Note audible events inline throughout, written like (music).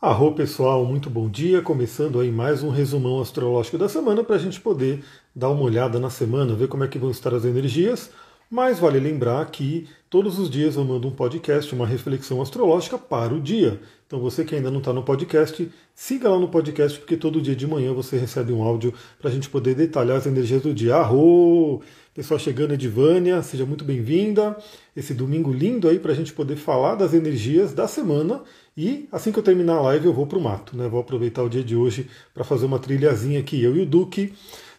Arro pessoal, muito bom dia. Começando aí mais um resumão astrológico da semana para a gente poder dar uma olhada na semana, ver como é que vão estar as energias. Mas vale lembrar que todos os dias eu mando um podcast, uma reflexão astrológica para o dia. Então você que ainda não está no podcast, siga lá no podcast, porque todo dia de manhã você recebe um áudio para a gente poder detalhar as energias do dia. Arro! Pessoal chegando, Edivânia, seja muito bem-vinda. Esse domingo lindo aí para a gente poder falar das energias da semana. E assim que eu terminar a live, eu vou para o mato, né? Vou aproveitar o dia de hoje para fazer uma trilhazinha aqui, eu e o Duque.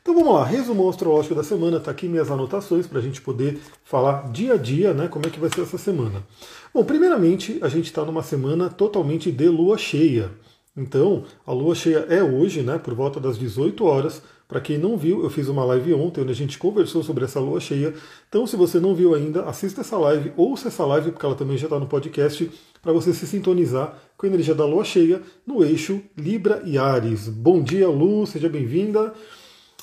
Então vamos lá, resumo astrológico da semana, tá aqui minhas anotações para a gente poder falar dia a dia, né, como é que vai ser essa semana. Bom, primeiramente, a gente está numa semana totalmente de lua cheia. Então, a lua cheia é hoje, né, por volta das 18 horas. Para quem não viu, eu fiz uma live ontem onde a gente conversou sobre essa lua cheia. Então, se você não viu ainda, assista essa live, ouça essa live, porque ela também já está no podcast, para você se sintonizar com a energia da lua cheia no eixo Libra e Ares. Bom dia, Lu, seja bem-vinda.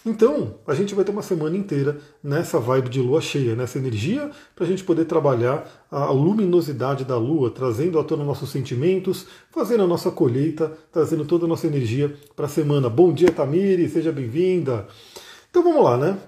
Então, a gente vai ter uma semana inteira nessa vibe de lua cheia, nessa energia, para a gente poder trabalhar a luminosidade da lua, trazendo à tona nossos sentimentos, fazendo a nossa colheita, trazendo toda a nossa energia para a semana. Bom dia, Tamiri, seja bem-vinda. Então vamos lá, né?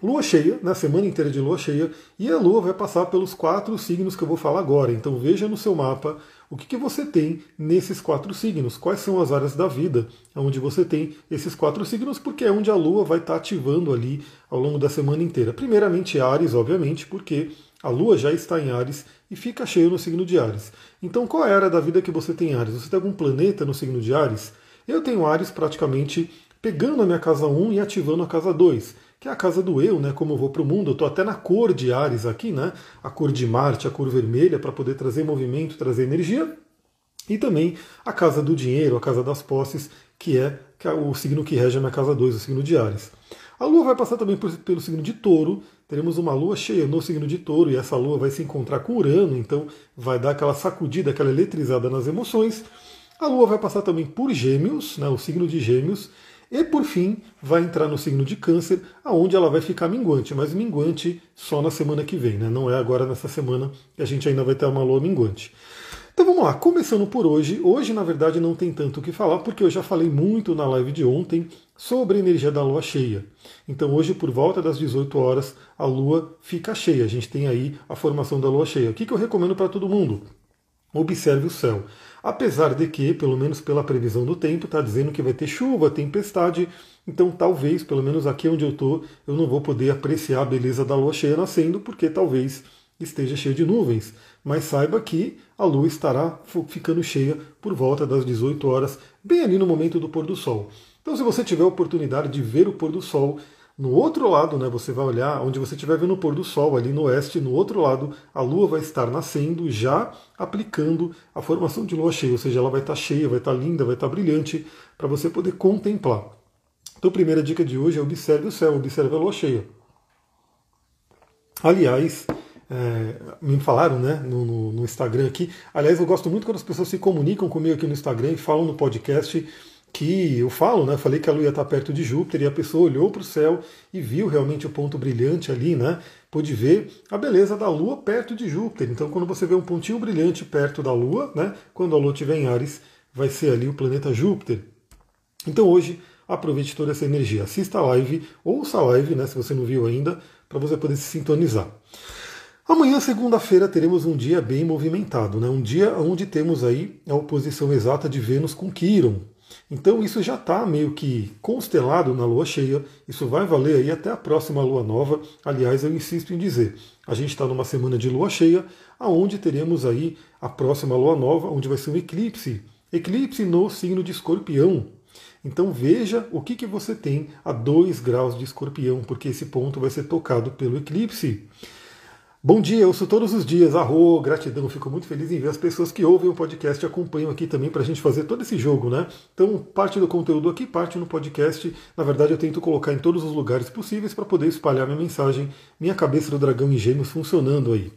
Lua cheia, na semana inteira de lua cheia, e a lua vai passar pelos quatro signos que eu vou falar agora. Então veja no seu mapa o que, que você tem nesses quatro signos, quais são as áreas da vida onde você tem esses quatro signos, porque é onde a lua vai estar ativando ali ao longo da semana inteira. Primeiramente, Ares, obviamente, porque a lua já está em Ares e fica cheia no signo de Ares. Então, qual é a área da vida que você tem em Ares? Você tem algum planeta no signo de Ares? Eu tenho Ares praticamente pegando a minha casa 1 e ativando a casa 2 que é a casa do eu, né? Como eu vou para o mundo, eu estou até na cor de Ares aqui, né? A cor de Marte, a cor vermelha, para poder trazer movimento, trazer energia. E também a casa do dinheiro, a casa das posses, que é, é o signo que rege a minha casa 2, o signo de Ares. A Lua vai passar também por, pelo signo de Touro. Teremos uma Lua cheia no signo de Touro e essa Lua vai se encontrar com Urano, então vai dar aquela sacudida, aquela eletrizada nas emoções. A Lua vai passar também por Gêmeos, né, o signo de Gêmeos, e por fim, vai entrar no signo de Câncer, aonde ela vai ficar minguante, mas minguante só na semana que vem, né? Não é agora nessa semana que a gente ainda vai ter uma lua minguante. Então vamos lá, começando por hoje. Hoje, na verdade, não tem tanto o que falar, porque eu já falei muito na live de ontem sobre a energia da lua cheia. Então, hoje, por volta das 18 horas, a lua fica cheia. A gente tem aí a formação da lua cheia. O que, que eu recomendo para todo mundo? Observe o céu. Apesar de que, pelo menos pela previsão do tempo, está dizendo que vai ter chuva, tempestade, então talvez, pelo menos aqui onde eu estou, eu não vou poder apreciar a beleza da lua cheia nascendo, porque talvez esteja cheia de nuvens. Mas saiba que a lua estará ficando cheia por volta das 18 horas, bem ali no momento do pôr do sol. Então, se você tiver a oportunidade de ver o pôr do sol, no outro lado, né, você vai olhar onde você estiver vendo o pôr do sol, ali no oeste, no outro lado, a lua vai estar nascendo, já aplicando a formação de lua cheia, ou seja, ela vai estar cheia, vai estar linda, vai estar brilhante, para você poder contemplar. Então, a primeira dica de hoje é observe o céu, observe a lua cheia. Aliás, é, me falaram né, no, no, no Instagram aqui. Aliás, eu gosto muito quando as pessoas se comunicam comigo aqui no Instagram e falam no podcast que eu falo, né? Falei que a Lua ia estar perto de Júpiter e a pessoa olhou para o céu e viu realmente o ponto brilhante ali, né? Pôde ver a beleza da Lua perto de Júpiter. Então, quando você vê um pontinho brilhante perto da Lua, né? Quando a Lua estiver em Ares, vai ser ali o planeta Júpiter. Então, hoje, aproveite toda essa energia. Assista a live, ouça a live, né? Se você não viu ainda, para você poder se sintonizar. Amanhã, segunda-feira, teremos um dia bem movimentado, né? Um dia onde temos aí a oposição exata de Vênus com Quiron. Então isso já está meio que constelado na lua cheia, isso vai valer aí até a próxima lua nova. Aliás, eu insisto em dizer, a gente está numa semana de lua cheia, aonde teremos aí a próxima lua nova, onde vai ser um eclipse. Eclipse no signo de escorpião. Então veja o que, que você tem a 2 graus de escorpião, porque esse ponto vai ser tocado pelo eclipse. Bom dia, eu sou todos os dias. Arro, gratidão, fico muito feliz em ver as pessoas que ouvem o podcast e acompanham aqui também para a gente fazer todo esse jogo, né? Então, parte do conteúdo aqui, parte no podcast. Na verdade, eu tento colocar em todos os lugares possíveis para poder espalhar minha mensagem, minha cabeça do dragão em gêmeos funcionando aí.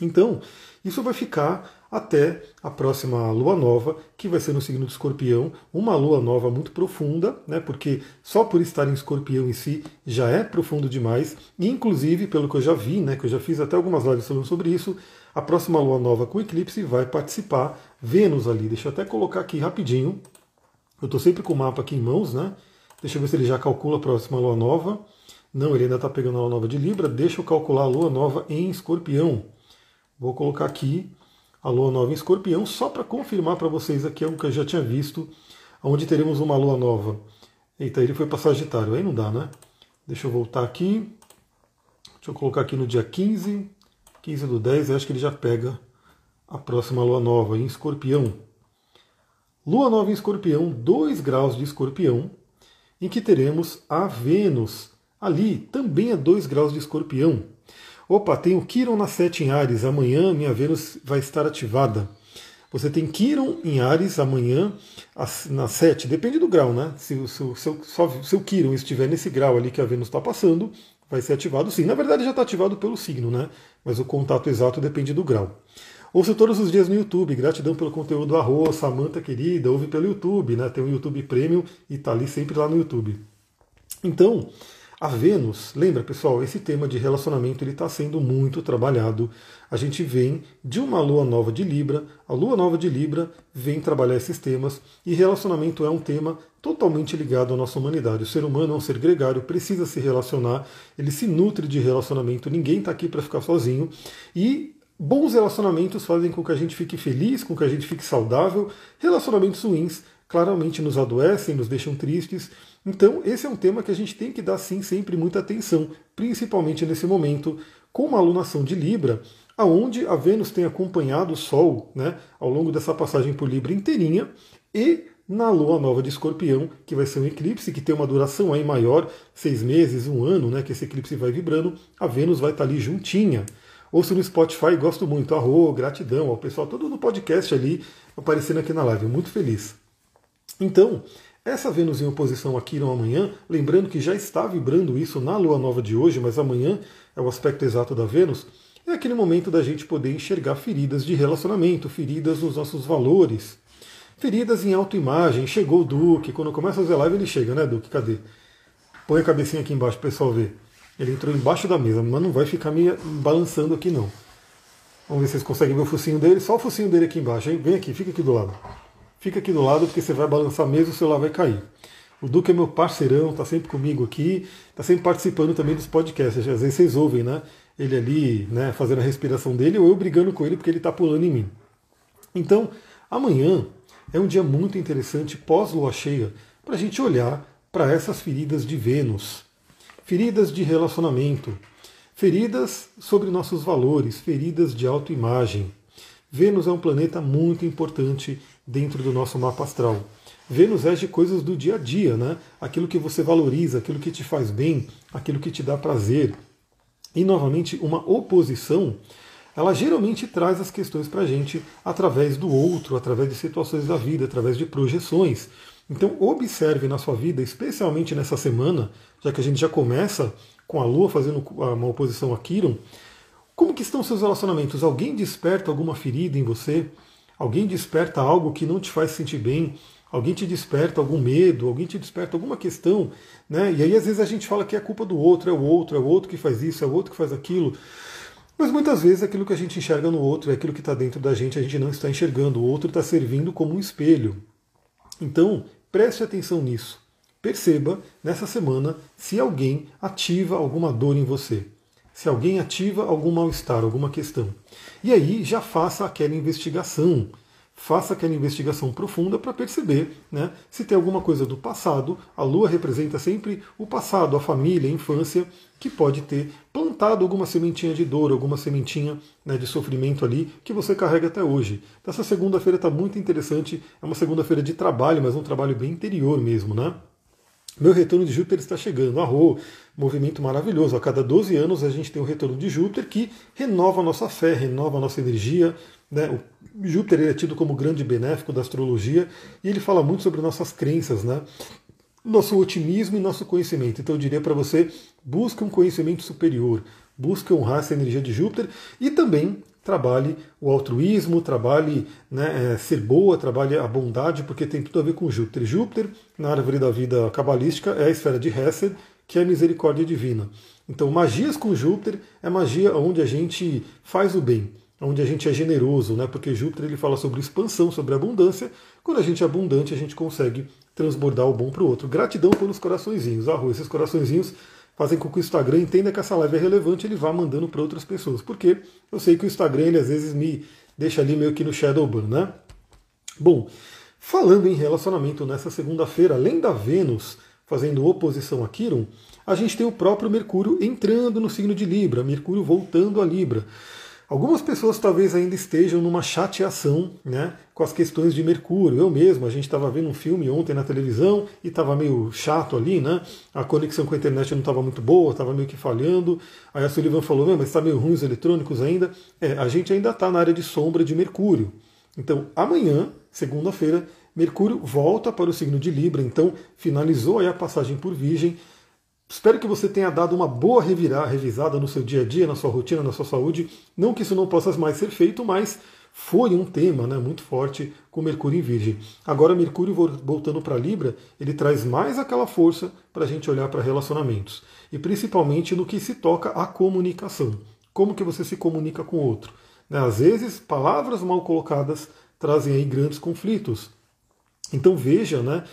Então, isso vai ficar até a próxima lua nova, que vai ser no signo de escorpião, uma lua nova muito profunda, né, porque só por estar em escorpião em si já é profundo demais, e inclusive, pelo que eu já vi, né, que eu já fiz até algumas lives falando sobre isso, a próxima lua nova com eclipse vai participar Vênus ali. Deixa eu até colocar aqui rapidinho. Eu estou sempre com o mapa aqui em mãos, né? Deixa eu ver se ele já calcula a próxima lua nova. Não, ele ainda está pegando a lua nova de Libra. Deixa eu calcular a lua nova em Escorpião. Vou colocar aqui a lua nova em Escorpião só para confirmar para vocês aqui algo que eu já tinha visto, onde teremos uma lua nova. Eita, ele foi para Sagitário, aí não dá, né? Deixa eu voltar aqui. Deixa eu colocar aqui no dia 15, 15 do 10, acho que ele já pega a próxima lua nova em Escorpião. Lua nova em Escorpião, 2 graus de Escorpião, em que teremos a Vênus ali, também a 2 graus de Escorpião. Opa, tem o Quiron na 7 em Ares, amanhã minha Vênus vai estar ativada. Você tem Quiron em Ares amanhã na 7, depende do grau, né? Se o seu, seu, seu Quiron estiver nesse grau ali que a Vênus está passando, vai ser ativado sim. Na verdade já está ativado pelo signo, né? Mas o contato exato depende do grau. Ouço todos os dias no YouTube, gratidão pelo conteúdo arroz, Samanta querida, ouve pelo YouTube, né? Tem o YouTube Premium e está ali sempre lá no YouTube. Então, a Vênus, lembra pessoal, esse tema de relacionamento ele está sendo muito trabalhado. A gente vem de uma lua nova de Libra, a lua nova de Libra vem trabalhar esses temas e relacionamento é um tema totalmente ligado à nossa humanidade. O ser humano é um ser gregário, precisa se relacionar, ele se nutre de relacionamento, ninguém está aqui para ficar sozinho e bons relacionamentos fazem com que a gente fique feliz, com que a gente fique saudável. Relacionamentos ruins claramente nos adoecem, nos deixam tristes. Então, esse é um tema que a gente tem que dar sim sempre muita atenção, principalmente nesse momento, com uma alunação de Libra, aonde a Vênus tem acompanhado o Sol né, ao longo dessa passagem por Libra inteirinha, e na lua nova de escorpião, que vai ser um eclipse que tem uma duração aí maior, seis meses, um ano, né, que esse eclipse vai vibrando, a Vênus vai estar ali juntinha. Ouço no Spotify, gosto muito. Arro, gratidão ao pessoal todo no podcast ali, aparecendo aqui na live. Muito feliz. Então, essa Vênus em oposição a Quiron amanhã, lembrando que já está vibrando isso na lua nova de hoje, mas amanhã é o aspecto exato da Vênus, é aquele momento da gente poder enxergar feridas de relacionamento, feridas nos nossos valores, feridas em autoimagem. Chegou o Duque, quando começa a fazer live ele chega, né, Duque? Cadê? Põe a cabecinha aqui embaixo para o pessoal ver. Ele entrou embaixo da mesa, mas não vai ficar me balançando aqui não. Vamos ver se vocês conseguem ver o focinho dele. Só o focinho dele aqui embaixo. Hein? Vem aqui, fica aqui do lado. Fica aqui do lado porque você vai balançar mesmo, o celular vai cair. O Duque é meu parceirão, está sempre comigo aqui, está sempre participando também dos podcasts. Às vezes vocês ouvem, né? Ele ali, né, fazendo a respiração dele, ou eu brigando com ele porque ele está pulando em mim. Então, amanhã é um dia muito interessante, pós-lua cheia, para a gente olhar para essas feridas de Vênus feridas de relacionamento, feridas sobre nossos valores, feridas de autoimagem. Vênus é um planeta muito importante dentro do nosso mapa astral. Vênus de coisas do dia a dia, né? Aquilo que você valoriza, aquilo que te faz bem, aquilo que te dá prazer. E novamente, uma oposição, ela geralmente traz as questões para a gente através do outro, através de situações da vida, através de projeções. Então observe na sua vida, especialmente nessa semana, já que a gente já começa com a Lua fazendo uma oposição a Quiron, como que estão seus relacionamentos? Alguém desperta alguma ferida em você? Alguém desperta algo que não te faz sentir bem? Alguém te desperta algum medo? Alguém te desperta alguma questão? Né? E aí às vezes a gente fala que é culpa do outro, é o outro, é o outro que faz isso, é o outro que faz aquilo. Mas muitas vezes aquilo que a gente enxerga no outro, é aquilo que está dentro da gente, a gente não está enxergando. O outro está servindo como um espelho. Então, Preste atenção nisso. Perceba nessa semana se alguém ativa alguma dor em você, se alguém ativa algum mal-estar, alguma questão. E aí já faça aquela investigação. Faça aquela investigação profunda para perceber né, se tem alguma coisa do passado. A lua representa sempre o passado, a família, a infância, que pode ter plantado alguma sementinha de dor, alguma sementinha né, de sofrimento ali que você carrega até hoje. Essa segunda-feira está muito interessante. É uma segunda-feira de trabalho, mas um trabalho bem interior mesmo, né? Meu retorno de Júpiter está chegando. Arro, movimento maravilhoso. A cada 12 anos a gente tem um retorno de Júpiter que renova a nossa fé, renova a nossa energia. Né? O Júpiter é tido como grande benéfico da astrologia e ele fala muito sobre nossas crenças, né? nosso otimismo e nosso conhecimento. Então eu diria para você, busque um conhecimento superior, busque honrar essa energia de Júpiter e também trabalhe o altruísmo, trabalhe né, é, ser boa, trabalhe a bondade, porque tem tudo a ver com Júpiter. Júpiter, na árvore da vida cabalística, é a esfera de Hesed, que é a misericórdia divina. Então, magias com Júpiter é magia onde a gente faz o bem, onde a gente é generoso, né? Porque Júpiter ele fala sobre expansão, sobre abundância. Quando a gente é abundante, a gente consegue transbordar o bom para o outro. Gratidão pelos coraçõezinhos. Ah, esses coraçõezinhos fazem com que o Instagram entenda que essa live é relevante, ele vá mandando para outras pessoas. Porque eu sei que o Instagram ele às vezes me deixa ali meio que no shadow ban, né? Bom, falando em relacionamento nessa segunda-feira, além da Vênus fazendo oposição a Quiron, a gente tem o próprio Mercúrio entrando no signo de Libra, Mercúrio voltando a Libra. Algumas pessoas talvez ainda estejam numa chateação né, com as questões de Mercúrio. Eu mesmo, a gente estava vendo um filme ontem na televisão e estava meio chato ali, né? A conexão com a internet não estava muito boa, estava meio que falhando. Aí a Sullivan falou, mas está meio ruim os eletrônicos ainda. É, a gente ainda está na área de sombra de Mercúrio. Então, amanhã, segunda-feira, Mercúrio volta para o signo de Libra, então finalizou aí a passagem por Virgem. Espero que você tenha dado uma boa revirar, revisada no seu dia a dia, na sua rotina, na sua saúde. Não que isso não possa mais ser feito, mas foi um tema né, muito forte com Mercúrio em Virgem. Agora, Mercúrio voltando para Libra, ele traz mais aquela força para a gente olhar para relacionamentos. E principalmente no que se toca à comunicação. Como que você se comunica com o outro. Né, às vezes, palavras mal colocadas trazem aí grandes conflitos. Então veja, né,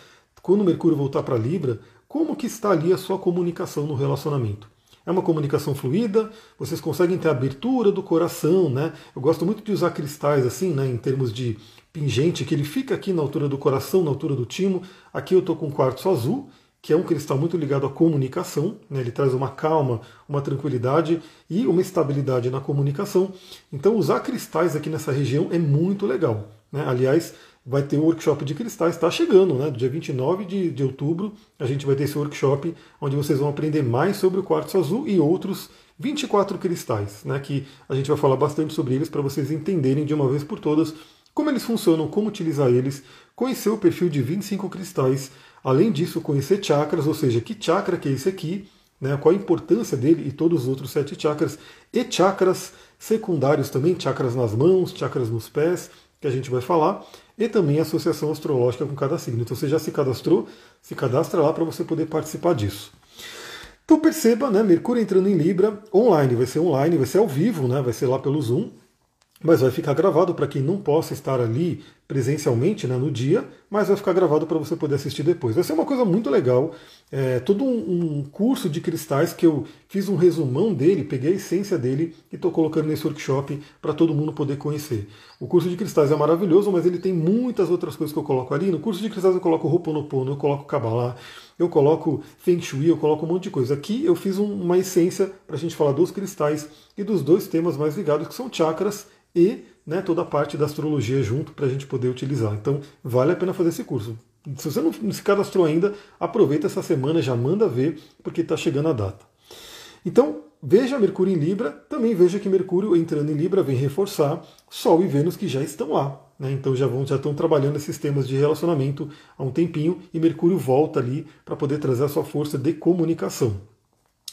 quando Mercúrio voltar para Libra, como que está ali a sua comunicação no relacionamento. É uma comunicação fluida, vocês conseguem ter abertura do coração, né? Eu gosto muito de usar cristais assim, né, em termos de pingente, que ele fica aqui na altura do coração, na altura do timo. Aqui eu estou com quartzo azul, que é um cristal muito ligado à comunicação, né? ele traz uma calma, uma tranquilidade e uma estabilidade na comunicação. Então, usar cristais aqui nessa região é muito legal. Né? Aliás, vai ter o workshop de cristais, está chegando, né? Dia 29 de, de outubro, a gente vai ter esse workshop onde vocês vão aprender mais sobre o quartzo azul e outros 24 cristais, né? Que a gente vai falar bastante sobre eles para vocês entenderem de uma vez por todas como eles funcionam, como utilizar eles, conhecer o perfil de 25 cristais, além disso, conhecer chakras, ou seja, que chakra que é esse aqui, né? Qual a importância dele e todos os outros sete chakras, e chakras secundários também, chakras nas mãos, chakras nos pés, que a gente vai falar e também a associação astrológica com cada signo. Então você já se cadastrou, se cadastra lá para você poder participar disso. Então perceba, né, Mercúrio entrando em Libra, online, vai ser online, vai ser ao vivo, né, vai ser lá pelo Zoom, mas vai ficar gravado para quem não possa estar ali presencialmente né, no dia, mas vai ficar gravado para você poder assistir depois. Vai ser uma coisa muito legal. É, todo um, um, curso de cristais que eu fiz um resumão dele, peguei a essência dele e estou colocando nesse workshop para todo mundo poder conhecer. O curso de cristais é maravilhoso, mas ele tem muitas outras coisas que eu coloco ali. No curso de cristais eu coloco Ho'oponopono, eu coloco Kabbalah, eu coloco Feng Shui, eu coloco um monte de coisa. Aqui eu fiz um, uma essência para a gente falar dos cristais e dos dois temas mais ligados, que são chakras e né, toda a parte da astrologia junto para a gente poder utilizar. Então, vale a pena fazer esse curso. Se você não se cadastrou ainda, aproveita essa semana, já manda ver, porque está chegando a data. Então, veja Mercúrio em Libra, também veja que Mercúrio entrando em Libra vem reforçar Sol e Vênus que já estão lá. Né? Então já, vão, já estão trabalhando esses temas de relacionamento há um tempinho e Mercúrio volta ali para poder trazer a sua força de comunicação.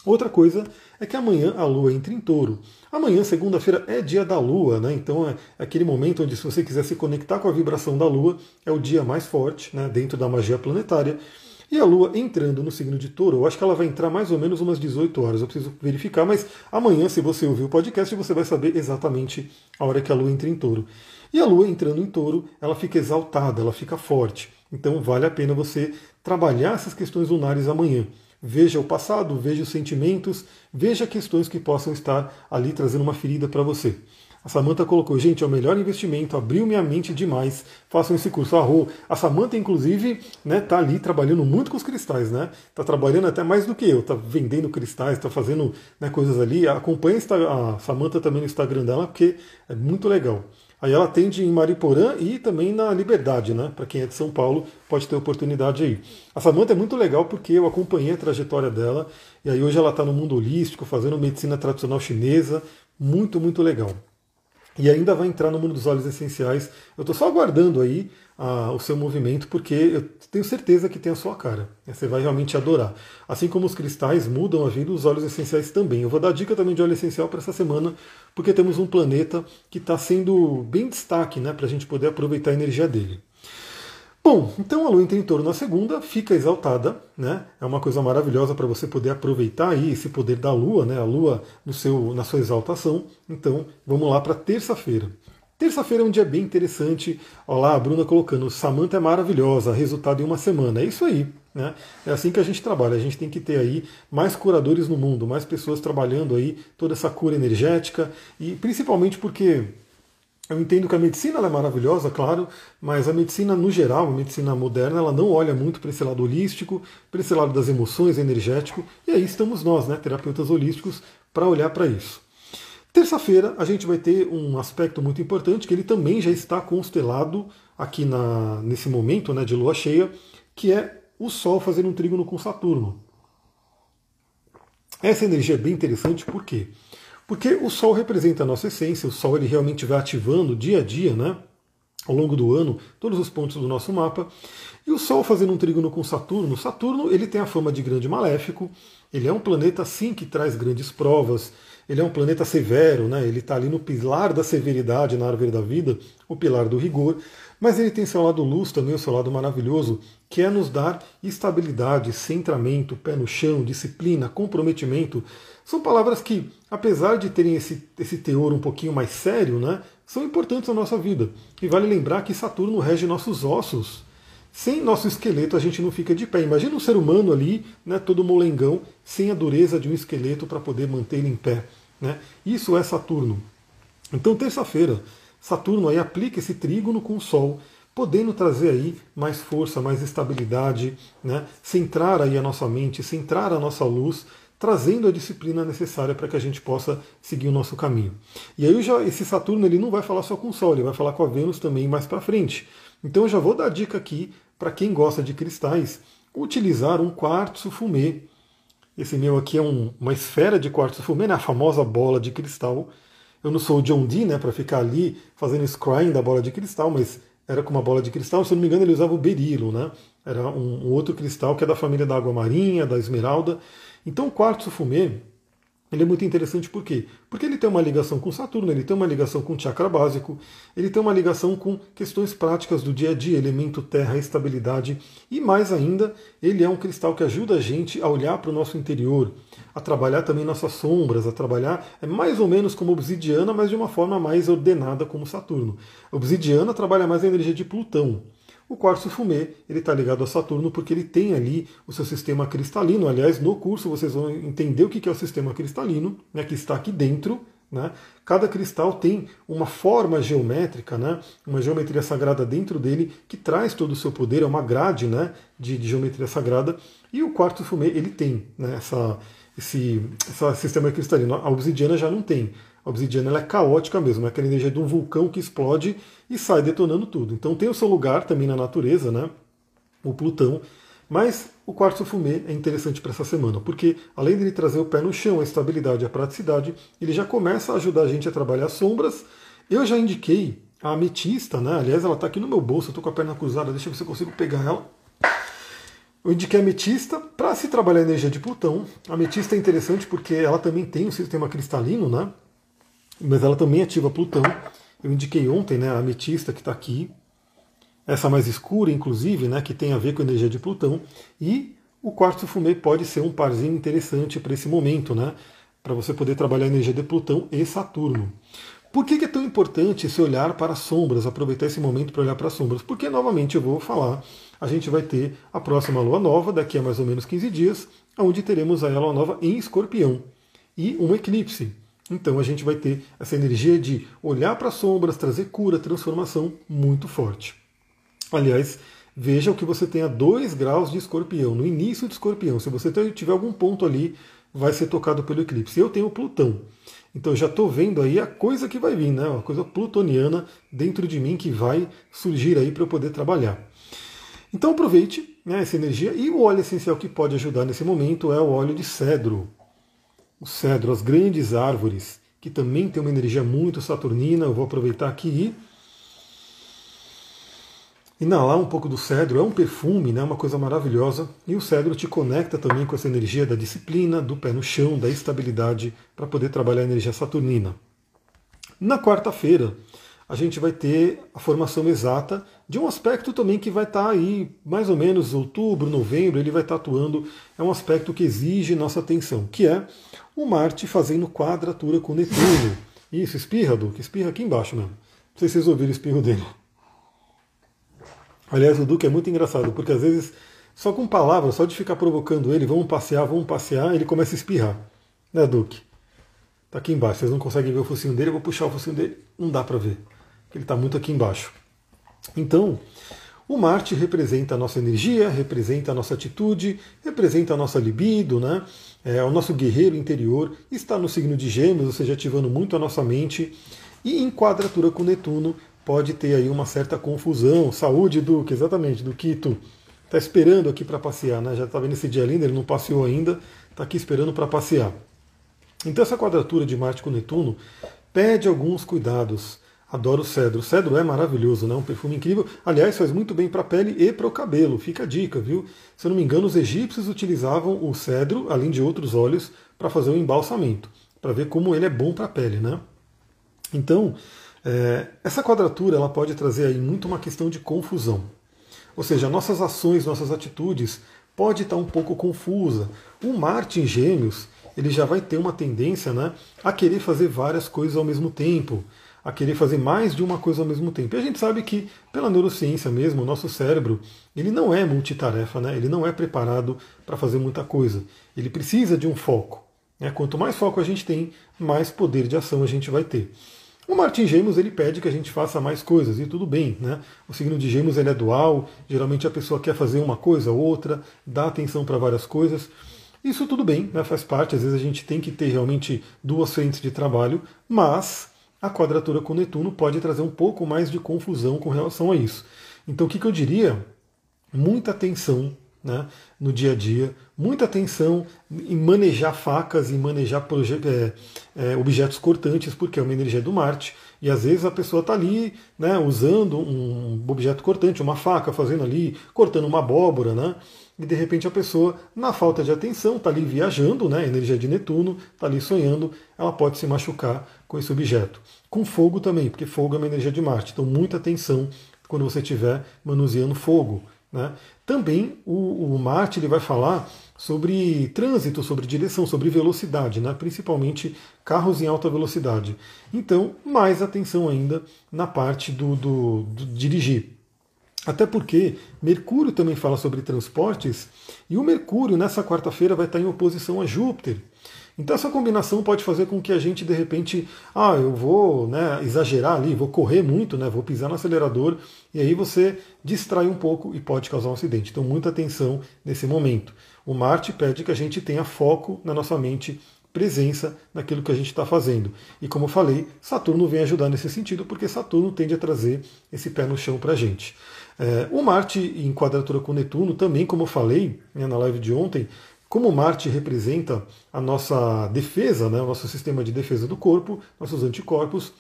Outra coisa é que amanhã a Lua entra em touro. Amanhã, segunda-feira, é dia da Lua, né? Então é aquele momento onde, se você quiser se conectar com a vibração da Lua, é o dia mais forte né, dentro da magia planetária. E a Lua entrando no signo de touro, eu acho que ela vai entrar mais ou menos umas 18 horas. Eu preciso verificar, mas amanhã, se você ouvir o podcast, você vai saber exatamente a hora que a Lua entra em touro. E a Lua entrando em touro, ela fica exaltada, ela fica forte. Então vale a pena você trabalhar essas questões lunares amanhã. Veja o passado, veja os sentimentos, veja questões que possam estar ali trazendo uma ferida para você. A Samanta colocou, gente, é o melhor investimento, abriu minha mente demais, façam esse curso. A Rô, a Samanta, inclusive, né, tá ali trabalhando muito com os cristais, né? Tá trabalhando até mais do que eu, tá vendendo cristais, tá fazendo né, coisas ali. Acompanha a Samanta também no Instagram dela, porque é muito legal. Aí ela atende em Mariporã e também na Liberdade, né? Para quem é de São Paulo, pode ter oportunidade aí. A Samanta é muito legal porque eu acompanhei a trajetória dela e aí hoje ela está no mundo holístico, fazendo medicina tradicional chinesa, muito, muito legal. E ainda vai entrar no mundo dos óleos essenciais. Eu estou só aguardando aí o seu movimento, porque eu tenho certeza que tem a sua cara. Você vai realmente adorar. Assim como os cristais mudam a vida, os óleos essenciais também. Eu vou dar dica também de óleo essencial para essa semana, porque temos um planeta que está sendo bem destaque né, para a gente poder aproveitar a energia dele. Bom, então a Lua entra em touro na segunda, fica exaltada, né? É uma coisa maravilhosa para você poder aproveitar aí esse poder da Lua, né? A Lua no seu, na sua exaltação. Então, vamos lá para terça-feira. Terça-feira é um dia bem interessante. Olha lá, a Bruna colocando, Samanta é maravilhosa, resultado em uma semana. É isso aí. Né? É assim que a gente trabalha. A gente tem que ter aí mais curadores no mundo, mais pessoas trabalhando aí toda essa cura energética e principalmente porque eu entendo que a medicina é maravilhosa, claro, mas a medicina no geral, a medicina moderna, ela não olha muito para esse lado holístico, para esse lado das emoções, energético, e aí estamos nós, né, terapeutas holísticos, para olhar para isso. Terça-feira a gente vai ter um aspecto muito importante que ele também já está constelado aqui na, nesse momento né, de lua cheia, que é o Sol fazendo um trígono com Saturno. Essa energia é bem interessante, por quê? Porque o Sol representa a nossa essência, o Sol ele realmente vai ativando dia a dia, né? Ao longo do ano, todos os pontos do nosso mapa. E o Sol fazendo um trígono com Saturno, Saturno ele tem a fama de grande maléfico, ele é um planeta sim que traz grandes provas, ele é um planeta severo, né? ele está ali no pilar da severidade na árvore da vida, o pilar do rigor, mas ele tem seu lado luz também, o seu lado maravilhoso, que é nos dar estabilidade, centramento, pé no chão, disciplina, comprometimento. São palavras que, apesar de terem esse, esse teor um pouquinho mais sério, né, são importantes na nossa vida. E vale lembrar que Saturno rege nossos ossos. Sem nosso esqueleto a gente não fica de pé. Imagina um ser humano ali, né, todo molengão, sem a dureza de um esqueleto para poder manter ele em pé. Né? Isso é Saturno. Então, terça-feira, Saturno aí aplica esse trígono com o Sol, podendo trazer aí mais força, mais estabilidade, né? centrar aí a nossa mente, centrar a nossa luz, trazendo a disciplina necessária para que a gente possa seguir o nosso caminho. E aí já esse Saturno ele não vai falar só com o Sol, ele vai falar com a Vênus também mais para frente. Então eu já vou dar dica aqui para quem gosta de cristais, utilizar um quartzo fumê. Esse meu aqui é um, uma esfera de quartzo fumê, né? a famosa bola de cristal eu não sou o John Dee, né, para ficar ali fazendo scrying da bola de cristal, mas era com uma bola de cristal. Se eu não me engano, ele usava o berilo, né? Era um, um outro cristal que é da família da água marinha, da esmeralda. Então, o quartzo fumê ele é muito interessante por quê? Porque ele tem uma ligação com Saturno, ele tem uma ligação com o chakra básico, ele tem uma ligação com questões práticas do dia a dia, elemento terra, estabilidade, e mais ainda, ele é um cristal que ajuda a gente a olhar para o nosso interior, a trabalhar também nossas sombras, a trabalhar, é mais ou menos como obsidiana, mas de uma forma mais ordenada como Saturno. A obsidiana trabalha mais a energia de Plutão. O quartzo fumê ele está ligado a Saturno porque ele tem ali o seu sistema cristalino. Aliás, no curso vocês vão entender o que é o sistema cristalino, né, que está aqui dentro. Né? Cada cristal tem uma forma geométrica, né, uma geometria sagrada dentro dele que traz todo o seu poder, é uma grade né, de, de geometria sagrada. E o quartzo fumê ele tem né, essa, esse, esse sistema cristalino. A obsidiana já não tem. A obsidiana ela é caótica mesmo, é aquela energia de um vulcão que explode e sai detonando tudo. Então tem o seu lugar também na natureza, né? O Plutão. Mas o quartzo fumê é interessante para essa semana, porque além de ele trazer o pé no chão, a estabilidade e a praticidade, ele já começa a ajudar a gente a trabalhar sombras. Eu já indiquei a ametista, né? Aliás, ela está aqui no meu bolso, eu estou com a perna cruzada, deixa eu ver se eu consigo pegar ela. Eu indiquei a ametista para se trabalhar a energia de Plutão. A ametista é interessante porque ela também tem um sistema cristalino, né? Mas ela também ativa Plutão. Eu indiquei ontem né, a ametista que está aqui, essa mais escura, inclusive, né, que tem a ver com a energia de Plutão, e o quartzo fumê pode ser um parzinho interessante para esse momento, né, para você poder trabalhar a energia de Plutão e Saturno. Por que, é tão importante esse olhar para as sombras, aproveitar esse momento para olhar para as sombras? Porque, novamente, eu vou falar, a gente vai ter a próxima lua nova, daqui a mais ou menos 15 dias, onde teremos a lua nova em escorpião e um eclipse. Então a gente vai ter essa energia de olhar para as sombras, trazer cura, transformação muito forte. Aliás, veja que você tenha 2 graus de escorpião, no início de escorpião. Se você tiver algum ponto ali, vai ser tocado pelo eclipse. Eu tenho Plutão. Então já estou vendo aí a coisa que vai vir, né? Uma coisa plutoniana dentro de mim que vai surgir aí para eu poder trabalhar. Então aproveite né, essa energia e o óleo essencial que pode ajudar nesse momento é o óleo de cedro o cedro, as grandes árvores, que também tem uma energia muito saturnina. Eu vou aproveitar aqui e inalar um pouco do cedro. É um perfume, né, uma coisa maravilhosa. E o cedro te conecta também com essa energia da disciplina, do pé no chão, da estabilidade, para poder trabalhar a energia saturnina. Na quarta-feira, a gente vai ter a formação exata de um aspecto também que vai estar tá aí mais ou menos outubro, novembro, ele vai estar tá atuando. É um aspecto que exige nossa atenção, que é o Marte fazendo quadratura com Netuno. Isso, espirra, Duque, espirra aqui embaixo mesmo. Não sei se vocês ouviram o espirro dele. Aliás, o Duque é muito engraçado, porque às vezes, só com palavras, só de ficar provocando ele, vamos passear, vamos passear, ele começa a espirrar. Né, Duque? Tá aqui embaixo, vocês não conseguem ver o focinho dele, eu vou puxar o focinho dele, não dá para ver, ele está muito aqui embaixo. Então, o Marte representa a nossa energia, representa a nossa atitude, representa a nossa libido, né? É, o nosso guerreiro interior, está no signo de Gêmeos, ou seja, ativando muito a nossa mente, e em quadratura com Netuno pode ter aí uma certa confusão. Saúde, Duque, exatamente, do Quito. Está esperando aqui para passear, né? Já está vendo esse dia lindo, ele não passeou ainda, está aqui esperando para passear. Então essa quadratura de Marte com Netuno pede alguns cuidados. Adoro o cedro. O cedro é maravilhoso, né? Um perfume incrível. Aliás, faz muito bem para a pele e para o cabelo. Fica a dica, viu? Se eu não me engano, os egípcios utilizavam o cedro, além de outros óleos, para fazer o embalsamento, para ver como ele é bom para a pele, né? Então, é, essa quadratura ela pode trazer aí muito uma questão de confusão. Ou seja, nossas ações, nossas atitudes pode estar um pouco confusa. O Marte em Gêmeos ele já vai ter uma tendência né, a querer fazer várias coisas ao mesmo tempo, a querer fazer mais de uma coisa ao mesmo tempo. E a gente sabe que, pela neurociência mesmo, o nosso cérebro ele não é multitarefa, né? ele não é preparado para fazer muita coisa. Ele precisa de um foco. Né? Quanto mais foco a gente tem, mais poder de ação a gente vai ter. O Martin Gêmeos ele pede que a gente faça mais coisas e tudo bem, né? O signo de Gêmeos ele é dual, geralmente a pessoa quer fazer uma coisa ou outra, dá atenção para várias coisas. Isso tudo bem, né, faz parte, às vezes a gente tem que ter realmente duas frentes de trabalho, mas a quadratura com Netuno pode trazer um pouco mais de confusão com relação a isso. Então o que, que eu diria? Muita atenção né, no dia a dia, muita atenção em manejar facas e manejar é, é, objetos cortantes, porque é uma energia do Marte, e às vezes a pessoa está ali né, usando um objeto cortante, uma faca, fazendo ali, cortando uma abóbora, né? e de repente a pessoa, na falta de atenção, está ali viajando, né, energia de Netuno, está ali sonhando, ela pode se machucar com esse objeto. Com fogo também, porque fogo é uma energia de Marte, então muita atenção quando você estiver manuseando fogo. Né? Também o, o, Marte ele vai falar sobre trânsito, sobre direção, sobre velocidade, né? principalmente carros em alta velocidade. Então, mais atenção ainda na parte do, do, do dirigir. Até porque Mercúrio também fala sobre transportes e o Mercúrio nessa quarta-feira vai estar em oposição a Júpiter. Então essa combinação pode fazer com que a gente de repente, ah, eu vou né, exagerar ali, vou correr muito, né, vou pisar no acelerador e aí você distrai um pouco e pode causar um acidente. Então muita atenção nesse momento. O Marte pede que a gente tenha foco na nossa mente presença naquilo que a gente está fazendo. E como eu falei, Saturno vem ajudar nesse sentido, porque Saturno tende a trazer esse pé no chão para a gente. É, o Marte em quadratura com Netuno, também, como eu falei né, na live de ontem, como Marte representa a nossa defesa, né, o nosso sistema de defesa do corpo, nossos anticorpos,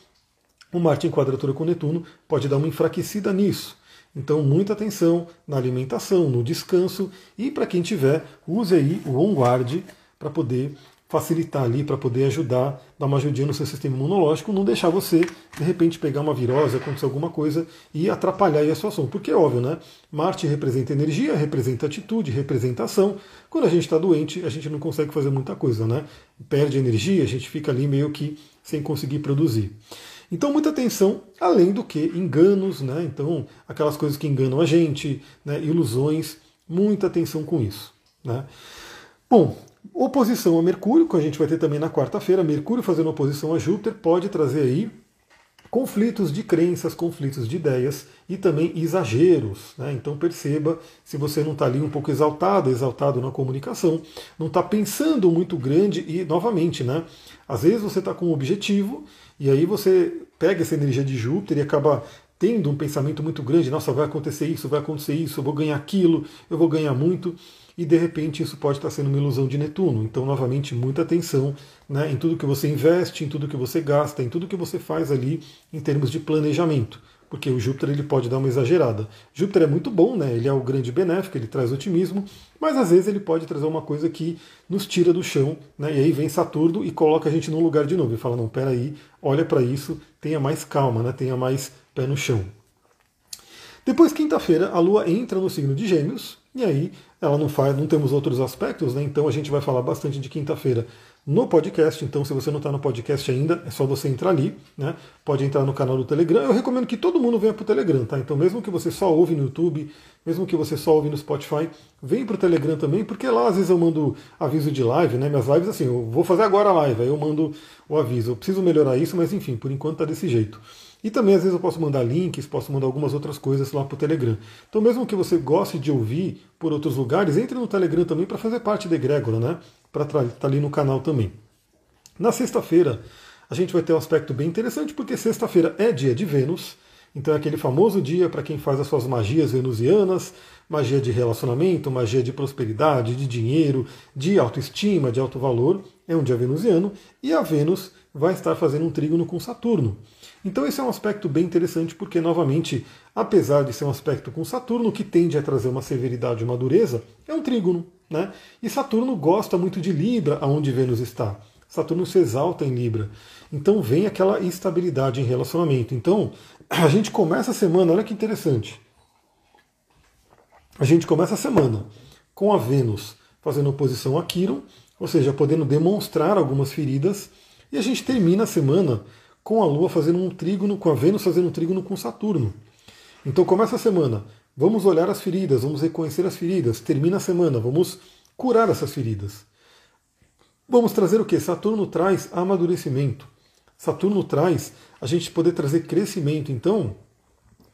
o Marte em quadratura com Netuno pode dar uma enfraquecida nisso. Então, muita atenção na alimentação, no descanso e para quem tiver, use aí o OnGuard para poder facilitar ali para poder ajudar, dar uma ajudinha no seu sistema imunológico, não deixar você, de repente, pegar uma virose, acontecer alguma coisa e atrapalhar a sua ação. Porque é óbvio, né? Marte representa energia, representa atitude, representação. Quando a gente está doente, a gente não consegue fazer muita coisa, né? Perde energia, a gente fica ali meio que sem conseguir produzir. Então, muita atenção, além do que enganos, né? Então, aquelas coisas que enganam a gente, né? ilusões, muita atenção com isso. Né? Bom, Oposição a Mercúrio, que a gente vai ter também na quarta-feira, Mercúrio fazendo oposição a Júpiter, pode trazer aí conflitos de crenças, conflitos de ideias e também exageros. Né? Então perceba se você não está ali um pouco exaltado, exaltado na comunicação, não está pensando muito grande e, novamente, né? às vezes você está com um objetivo e aí você pega essa energia de Júpiter e acaba tendo um pensamento muito grande, nossa, vai acontecer isso, vai acontecer isso, eu vou ganhar aquilo, eu vou ganhar muito e de repente isso pode estar sendo uma ilusão de Netuno. Então, novamente, muita atenção né, em tudo que você investe, em tudo que você gasta, em tudo que você faz ali em termos de planejamento, porque o Júpiter ele pode dar uma exagerada. Júpiter é muito bom, né? Ele é o grande benéfico, ele traz otimismo, mas às vezes ele pode trazer uma coisa que nos tira do chão, né? E aí vem Saturno e coloca a gente num lugar de novo e fala: não, peraí, olha para isso, tenha mais calma, né? Tenha mais pé no chão. Depois, quinta-feira, a Lua entra no signo de Gêmeos, e aí ela não faz, não temos outros aspectos, né? Então a gente vai falar bastante de quinta-feira no podcast. Então, se você não está no podcast ainda, é só você entrar ali, né? Pode entrar no canal do Telegram. Eu recomendo que todo mundo venha para o Telegram, tá? Então, mesmo que você só ouve no YouTube, mesmo que você só ouve no Spotify, vem para o Telegram também, porque lá às vezes eu mando aviso de live, né? Minhas lives, assim, eu vou fazer agora a live, aí eu mando o aviso. Eu preciso melhorar isso, mas enfim, por enquanto tá desse jeito. E também às vezes eu posso mandar links, posso mandar algumas outras coisas lá para o Telegram. Então, mesmo que você goste de ouvir por outros lugares, entre no Telegram também para fazer parte da egrégora, né? Para estar tá ali no canal também. Na sexta-feira, a gente vai ter um aspecto bem interessante, porque sexta-feira é dia de Vênus. Então é aquele famoso dia para quem faz as suas magias venusianas, magia de relacionamento, magia de prosperidade, de dinheiro, de autoestima, de alto valor. É um dia venusiano e a Vênus vai estar fazendo um trígono com Saturno. Então esse é um aspecto bem interessante porque, novamente, apesar de ser um aspecto com Saturno, que tende a trazer uma severidade e uma dureza, é um trígono. Né? E Saturno gosta muito de Libra, aonde Vênus está. Saturno se exalta em Libra. Então vem aquela instabilidade em relacionamento. Então, a gente começa a semana, olha que interessante. A gente começa a semana com a Vênus fazendo oposição a Quiron, ou seja, podendo demonstrar algumas feridas, e a gente termina a semana com a Lua fazendo um trígono, com a Vênus fazendo um trígono com Saturno. Então começa a semana, vamos olhar as feridas, vamos reconhecer as feridas. Termina a semana, vamos curar essas feridas. Vamos trazer o que? Saturno traz amadurecimento. Saturno traz a gente poder trazer crescimento. Então,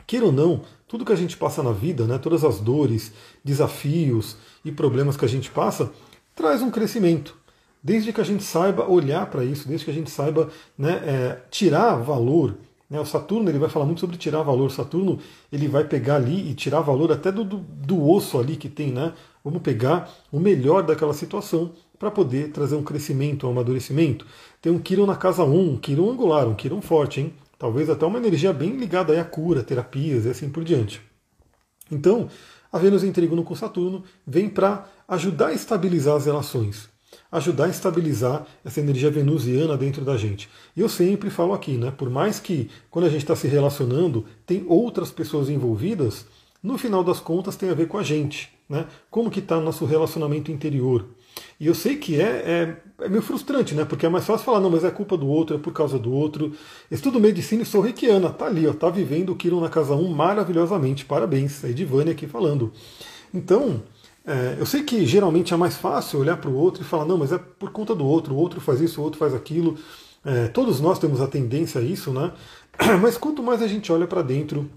queira ou não, tudo que a gente passa na vida, né, todas as dores, desafios e problemas que a gente passa, traz um crescimento desde que a gente saiba olhar para isso, desde que a gente saiba né, é, tirar valor. Né, o Saturno ele vai falar muito sobre tirar valor. Saturno ele vai pegar ali e tirar valor até do, do, do osso ali que tem. Né? Vamos pegar o melhor daquela situação para poder trazer um crescimento, um amadurecimento. Tem um Kiron na casa 1, um Kiron angular, um Kiron forte, hein? Talvez até uma energia bem ligada à cura, terapias e assim por diante. Então, a Vênus em trígono com Saturno vem para ajudar a estabilizar as relações ajudar a estabilizar essa energia venusiana dentro da gente. E eu sempre falo aqui, né? Por mais que quando a gente está se relacionando, tem outras pessoas envolvidas, no final das contas tem a ver com a gente, né? Como que está nosso relacionamento interior. E eu sei que é, é, é, meio frustrante, né? Porque é mais fácil falar, não, mas é culpa do outro, é por causa do outro. Estudo medicina e sou reikiana, tá ali, ó, tá vivendo o Quirón na casa 1 maravilhosamente. Parabéns, é Edivânia aqui falando. Então, é, eu sei que geralmente é mais fácil olhar para o outro e falar, não, mas é por conta do outro, o outro faz isso, o outro faz aquilo. É, todos nós temos a tendência a isso, né? (clears throat) Mas quanto mais a gente olha para dentro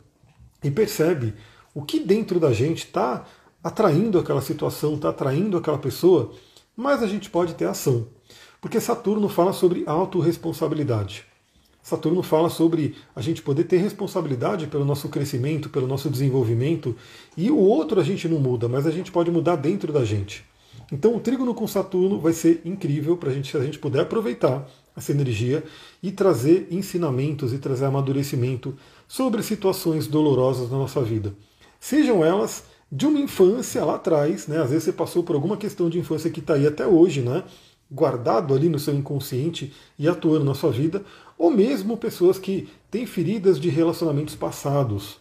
e percebe o que dentro da gente está atraindo aquela situação, está atraindo aquela pessoa, mais a gente pode ter ação. Porque Saturno fala sobre autorresponsabilidade. Saturno fala sobre a gente poder ter responsabilidade pelo nosso crescimento, pelo nosso desenvolvimento, e o outro a gente não muda, mas a gente pode mudar dentro da gente. Então o trígono com Saturno vai ser incrível para a gente, se a gente puder aproveitar essa energia e trazer ensinamentos e trazer amadurecimento sobre situações dolorosas na nossa vida. Sejam elas de uma infância lá atrás, né? Às vezes você passou por alguma questão de infância que está aí até hoje, né? Guardado ali no seu inconsciente e atuando na sua vida, ou mesmo pessoas que têm feridas de relacionamentos passados.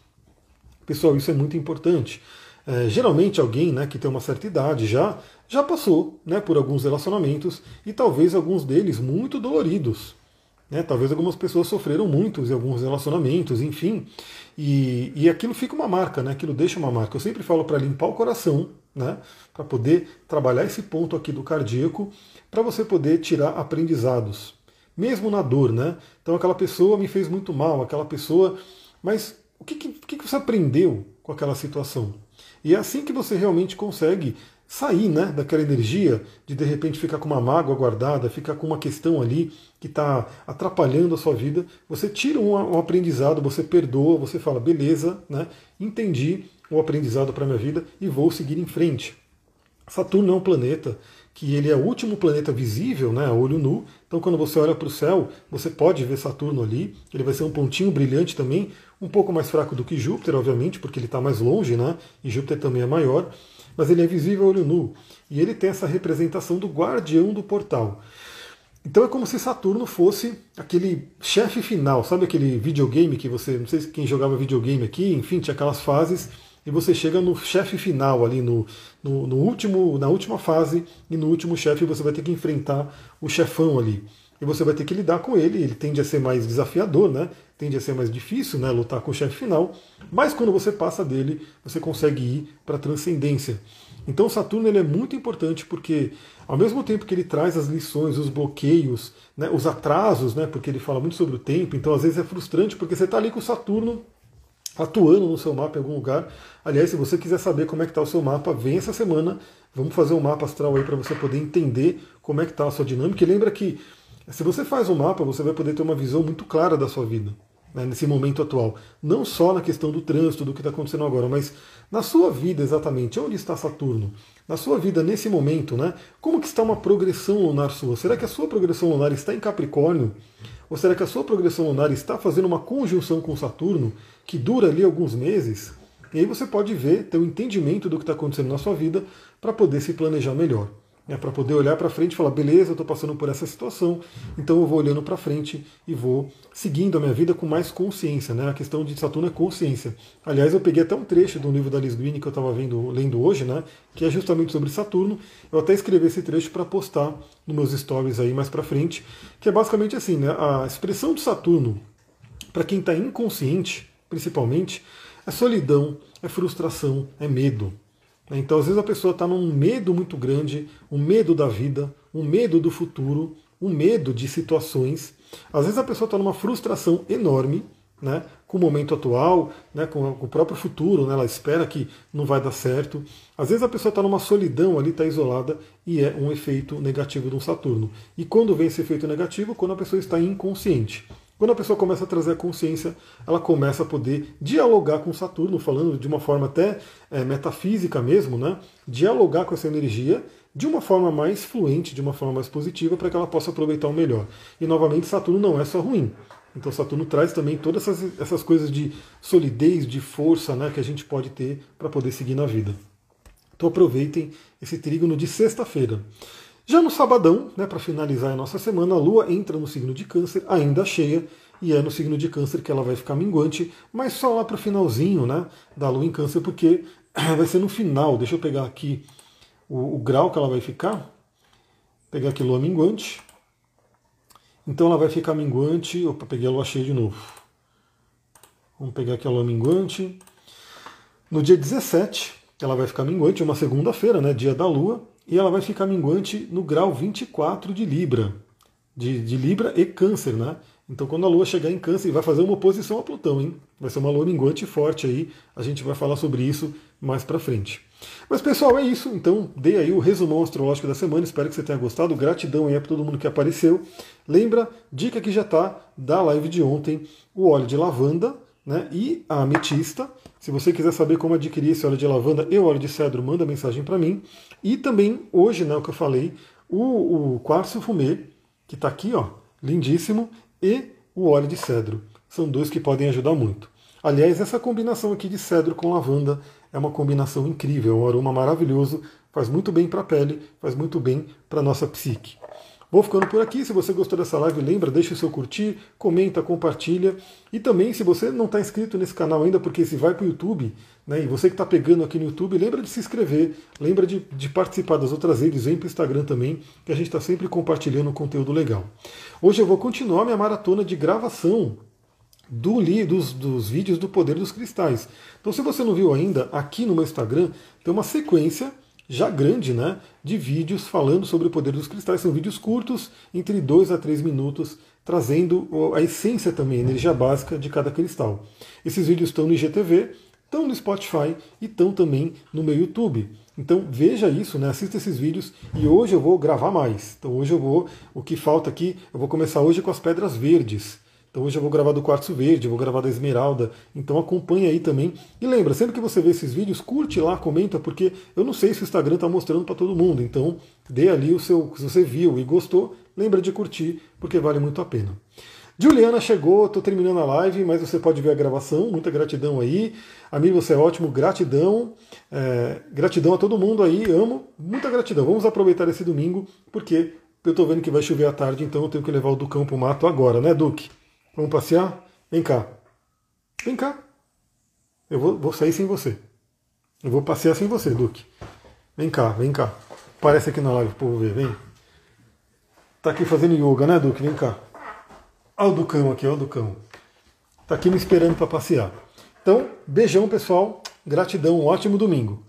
Pessoal, isso é muito importante. É, geralmente alguém né, que tem uma certa idade já já passou né, por alguns relacionamentos e talvez alguns deles muito doloridos. Né? Talvez algumas pessoas sofreram muitos em alguns relacionamentos, enfim. E, e aquilo fica uma marca, né? aquilo deixa uma marca. Eu sempre falo para limpar o coração, né? para poder trabalhar esse ponto aqui do cardíaco, para você poder tirar aprendizados mesmo na dor, né? Então aquela pessoa me fez muito mal, aquela pessoa. Mas o que, que, que você aprendeu com aquela situação? E é assim que você realmente consegue sair né, daquela energia de de repente ficar com uma mágoa guardada, ficar com uma questão ali que está atrapalhando a sua vida. Você tira um, um, aprendizado, você perdoa, você fala, beleza, né, entendi o aprendizado para minha vida e vou seguir em frente. Saturno é um planeta que ele é o último planeta visível, né, a olho nu. Então, quando você olha para o céu, você pode ver Saturno ali. Ele vai ser um pontinho brilhante também, um pouco mais fraco do que Júpiter, obviamente, porque ele está mais longe, né? E Júpiter também é maior, mas ele é visível a olho nu. E ele tem essa representação do guardião do portal. Então é como se Saturno fosse aquele chefe final, sabe aquele videogame que você, não sei quem jogava videogame aqui, enfim, tinha aquelas fases e você chega no chefe final ali no, no, no, último, na última fase e no último chefe você vai ter que enfrentar o chefão ali e você vai ter que lidar com ele. Ele tende a ser mais desafiador, né? Tende a ser mais difícil, né? Lutar com o chefe final. Mas quando você passa dele, você consegue ir para a transcendência. Então Saturno ele é muito importante porque, ao mesmo tempo que ele traz as lições, os bloqueios, né, os atrasos, né, porque ele fala muito sobre o tempo, então às vezes é frustrante porque você está ali com Saturno atuando no seu mapa em algum lugar. Aliás, se você quiser saber como é que está o seu mapa, vem essa semana, vamos fazer um mapa astral aí para você poder entender como é que está a sua dinâmica. E lembra que se você faz um mapa, você vai poder ter uma visão muito clara da sua vida, né, nesse momento atual. Não só na questão do trânsito, do que está acontecendo agora, mas na sua vida exatamente. Onde está Saturno? Na sua vida nesse momento, né? Como que está uma progressão lunar sua? Será que a sua progressão lunar está em Capricórnio? Ou será que a sua progressão lunar está fazendo uma conjunção com Saturno que dura ali alguns meses? E aí você pode ver, ter um entendimento do que está acontecendo na sua vida para poder se planejar melhor né, para poder olhar para frente e falar, beleza, eu estou passando por essa situação, então eu vou olhando para frente e vou seguindo a minha vida com mais consciência. Né? A questão de Saturno é consciência. Aliás, eu peguei até um trecho do livro da Liz Green que eu estava lendo hoje, né, que é justamente sobre Saturno. Eu até escrevi esse trecho para postar nos meus stories aí mais para frente, que é basicamente assim, né, a expressão de Saturno, para quem está inconsciente, principalmente, é solidão, é frustração, é medo. Então, às vezes, a pessoa está num medo muito grande, um medo da vida, um medo do futuro, um medo de situações. Às vezes, a pessoa está numa frustração enorme né, com o momento atual, né, com, o próprio futuro, né, ela espera que não vai dar certo. Às vezes, a pessoa está numa solidão ali, está isolada, e é um efeito negativo de um Saturno. E quando vem esse efeito negativo? Quando a pessoa está inconsciente. Quando a pessoa começa a trazer a consciência, ela começa a poder dialogar com Saturno, falando de uma forma até é, metafísica mesmo, né? Dialogar com essa energia de uma forma mais fluente, de uma forma mais positiva, para que ela possa aproveitar o melhor. E novamente, Saturno não é só ruim. Então Saturno traz também todas essas, essas coisas de solidez, de força né, que a gente pode ter para poder seguir na vida. Então aproveitem esse trígono de sexta-feira. Já no sabadão, né, para finalizar a nossa semana, a Lua entra no signo de Câncer, ainda cheia, e é no signo de Câncer que ela vai ficar minguante, mas só lá para o finalzinho né, da Lua em Câncer, porque (coughs) vai ser no final. Deixa eu pegar aqui o, o grau que ela vai ficar. Pegar aqui Lua minguante. Então ela vai ficar minguante. Opa, peguei a Lua cheia de novo. Vamos pegar aqui a Lua minguante. No dia 17, ela vai ficar minguante, uma segunda-feira, né, dia da Lua e ela vai ficar minguante no grau 24 de Libra, de, de Libra e Câncer, né? Então, quando a Lua chegar em Câncer, vai fazer uma oposição a Plutão, hein? Vai ser uma Lua minguante forte aí. A gente vai falar sobre isso mais para frente. Mas pessoal, é isso. Então, dei aí o resumão astrológico da semana. Espero que você tenha gostado. Gratidão aí para todo mundo que apareceu. Lembra, dica que já tá da live de ontem, o óleo de lavanda, né? E a ametista. Se você quiser saber como adquirir esse óleo de lavanda e óleo de cedro, manda mensagem para mim. E também, hoje, né, o que eu falei, o, o quartzo fumê, que está aqui, ó, lindíssimo, e o óleo de cedro. São dois que podem ajudar muito. Aliás, essa combinação aqui de cedro com lavanda é uma combinação incrível, é um aroma maravilhoso, faz muito bem para a pele, faz muito bem para a nossa psique. Vou ficando por aqui. Se você gostou dessa live, lembra, deixa o seu curtir, comenta, compartilha. E também, se você não está inscrito nesse canal ainda, porque se vai para o YouTube, né, e você que está pegando aqui no YouTube, lembra de se inscrever, lembra de, de participar das outras redes, vem para o Instagram também, que a gente está sempre compartilhando conteúdo legal. Hoje eu vou continuar minha maratona de gravação do dos, dos vídeos do Poder dos Cristais. Então, se você não viu ainda, aqui no meu Instagram tem uma sequência já grande, né, de vídeos falando sobre o poder dos cristais. São vídeos curtos, entre 2 a 3 minutos, trazendo a essência também, a energia básica de cada cristal. Esses vídeos estão no IGTV, estão no Spotify e estão também no meu YouTube. Então veja isso, né? assista esses vídeos e hoje eu vou gravar mais. Então hoje eu vou, o que falta aqui, eu vou começar hoje com as pedras verdes. Então hoje eu vou gravar do quartzo verde, vou gravar da esmeralda, então acompanha aí também. E lembra, sempre que você vê esses vídeos, curte lá, comenta, porque eu não sei se o Instagram está mostrando para todo mundo. Então dê ali o seu, se você viu e gostou, lembra de curtir, porque vale muito a pena. Juliana chegou, estou terminando a live, mas você pode ver a gravação. Muita gratidão aí. Amigo, você é ótimo, gratidão. É, gratidão a todo mundo aí, amo. Muita gratidão. Vamos aproveitar esse domingo, porque eu estou vendo que vai chover à tarde, então eu tenho que levar o Ducão para o mato agora, né, Duque? Vamos passear? Vem cá. Vem cá. Eu vou, vou sair sem você. Eu vou passear sem você, Duque. Vem cá, vem cá. Aparece aqui na live pro povo ver, vem. Tá aqui fazendo yoga, né, Duque? Vem cá. Olha o Ducão aqui, olha o Ducão. Tá aqui me esperando para passear. Então, beijão, pessoal. Gratidão, um ótimo domingo.